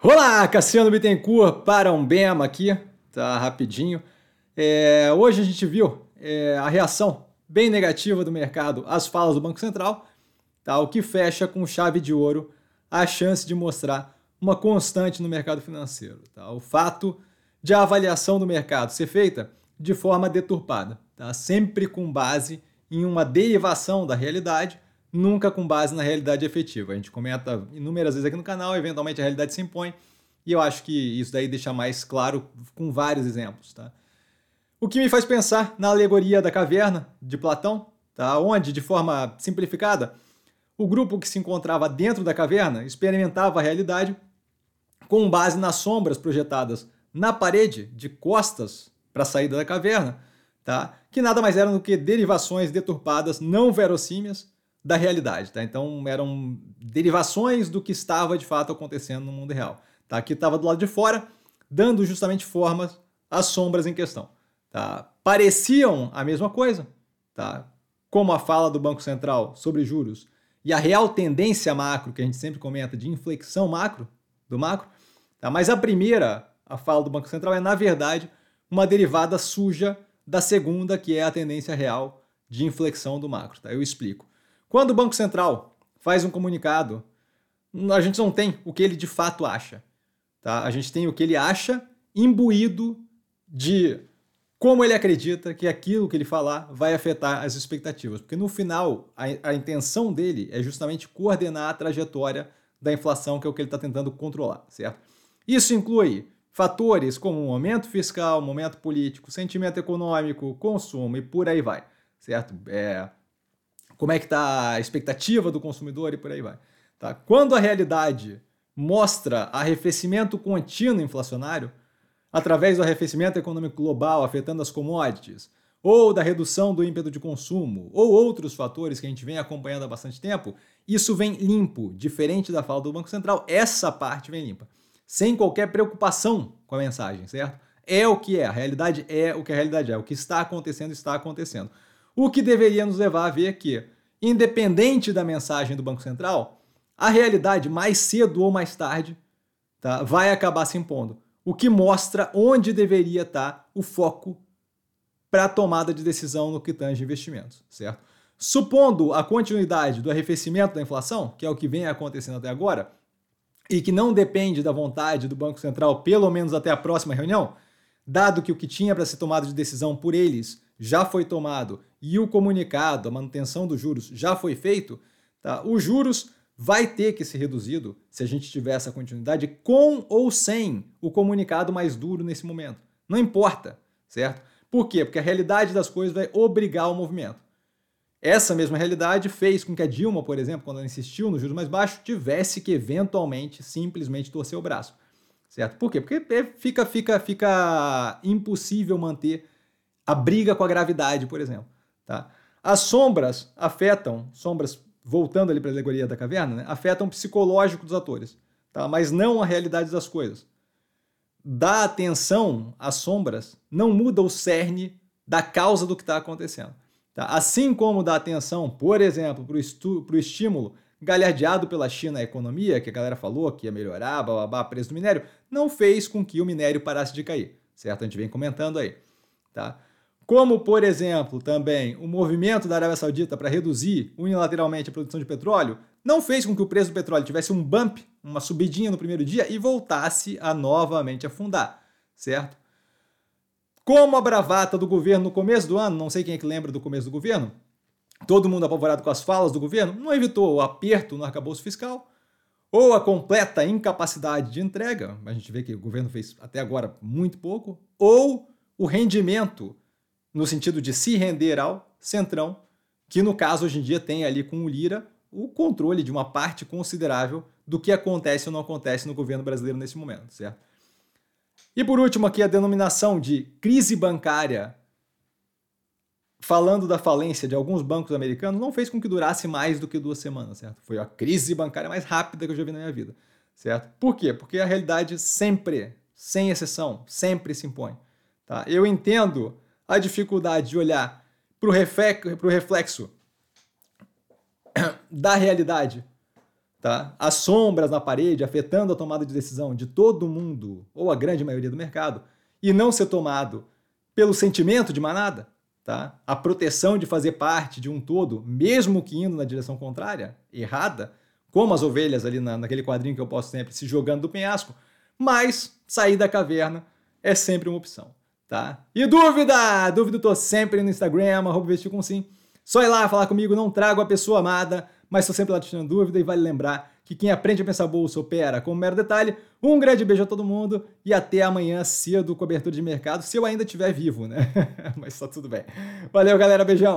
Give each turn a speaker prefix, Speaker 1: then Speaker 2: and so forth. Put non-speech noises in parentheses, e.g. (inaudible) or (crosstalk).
Speaker 1: Olá, Cassiano Bittencourt para um BEMA aqui, tá rapidinho. É, hoje a gente viu é, a reação bem negativa do mercado às falas do Banco Central, tá, o que fecha com chave de ouro a chance de mostrar uma constante no mercado financeiro. Tá? O fato de a avaliação do mercado ser feita de forma deturpada, tá? sempre com base em uma derivação da realidade nunca com base na realidade efetiva. A gente comenta inúmeras vezes aqui no canal, eventualmente a realidade se impõe, e eu acho que isso daí deixa mais claro com vários exemplos, tá? O que me faz pensar na alegoria da caverna de Platão, tá? onde, de forma simplificada, o grupo que se encontrava dentro da caverna experimentava a realidade com base nas sombras projetadas na parede de costas para a saída da caverna, tá? que nada mais eram do que derivações deturpadas não verossímias da realidade, tá? Então eram derivações do que estava de fato acontecendo no mundo real. Tá? Aqui estava do lado de fora, dando justamente formas às sombras em questão. Tá? Pareciam a mesma coisa, tá? como a fala do Banco Central sobre juros e a real tendência macro, que a gente sempre comenta, de inflexão macro, do macro, tá? mas a primeira, a fala do Banco Central, é, na verdade, uma derivada suja da segunda, que é a tendência real de inflexão do macro. Tá? Eu explico. Quando o Banco Central faz um comunicado, a gente não tem o que ele de fato acha. Tá? A gente tem o que ele acha imbuído de como ele acredita que aquilo que ele falar vai afetar as expectativas. Porque no final, a, a intenção dele é justamente coordenar a trajetória da inflação, que é o que ele está tentando controlar, certo? Isso inclui fatores como momento fiscal, momento político, sentimento econômico, consumo e por aí vai, certo? É, como é que está a expectativa do consumidor e por aí vai. Tá? Quando a realidade mostra arrefecimento contínuo inflacionário, através do arrefecimento econômico global afetando as commodities, ou da redução do ímpeto de consumo, ou outros fatores que a gente vem acompanhando há bastante tempo, isso vem limpo, diferente da fala do Banco Central, essa parte vem limpa, sem qualquer preocupação com a mensagem, certo? É o que é, a realidade é o que a realidade é, o que está acontecendo está acontecendo. O que deveria nos levar a ver que, independente da mensagem do Banco Central, a realidade, mais cedo ou mais tarde, tá, vai acabar se impondo. O que mostra onde deveria estar o foco para a tomada de decisão no que tange investimentos, certo? Supondo a continuidade do arrefecimento da inflação, que é o que vem acontecendo até agora, e que não depende da vontade do Banco Central, pelo menos até a próxima reunião, dado que o que tinha para ser tomado de decisão por eles já foi tomado e o comunicado, a manutenção dos juros já foi feito, tá? os juros vai ter que ser reduzido se a gente tiver essa continuidade com ou sem o comunicado mais duro nesse momento. Não importa, certo? Por quê? Porque a realidade das coisas vai obrigar o movimento. Essa mesma realidade fez com que a Dilma, por exemplo, quando ela insistiu nos juros mais baixos, tivesse que eventualmente simplesmente torcer o braço. Certo? Por quê? Porque fica, fica, fica impossível manter a briga com a gravidade, por exemplo. Tá? As sombras afetam, sombras voltando ali para a alegoria da caverna, né, afetam o psicológico dos atores, tá? mas não a realidade das coisas. Dar atenção às sombras não muda o cerne da causa do que está acontecendo. Tá? Assim como dar atenção, por exemplo, para o estímulo galhardeado pela China à economia, que a galera falou que ia melhorar, bababá, preço do minério, não fez com que o minério parasse de cair, certo? A gente vem comentando aí, tá? Como, por exemplo, também o movimento da Arábia Saudita para reduzir unilateralmente a produção de petróleo, não fez com que o preço do petróleo tivesse um bump, uma subidinha no primeiro dia e voltasse a novamente afundar, certo? Como a bravata do governo no começo do ano, não sei quem é que lembra do começo do governo, todo mundo apavorado com as falas do governo, não evitou o aperto no arcabouço fiscal, ou a completa incapacidade de entrega, a gente vê que o governo fez até agora muito pouco, ou o rendimento no sentido de se render ao Centrão, que no caso hoje em dia tem ali com o Lira o controle de uma parte considerável do que acontece ou não acontece no governo brasileiro nesse momento, certo? E por último aqui a denominação de crise bancária, falando da falência de alguns bancos americanos, não fez com que durasse mais do que duas semanas, certo? Foi a crise bancária mais rápida que eu já vi na minha vida, certo? Por quê? Porque a realidade sempre, sem exceção, sempre se impõe, tá? Eu entendo a dificuldade de olhar para o reflexo (coughs) da realidade tá? As sombras na parede afetando a tomada de decisão de todo mundo, ou a grande maioria do mercado, e não ser tomado pelo sentimento de manada, tá? A proteção de fazer parte de um todo, mesmo que indo na direção contrária, errada, como as ovelhas ali na, naquele quadrinho que eu posto sempre, se jogando do penhasco, mas sair da caverna é sempre uma opção, tá? E dúvida? Dúvida tô sempre no Instagram, arroba vestir com sim. Só ir lá falar comigo, não trago a pessoa amada, mas estou sempre lá tirando dúvida e vale lembrar que quem aprende a pensar bolsa opera com um mero detalhe. Um grande beijo a todo mundo e até amanhã cedo, cobertura de mercado, se eu ainda estiver vivo, né? (laughs) mas tá tudo bem. Valeu, galera, beijão!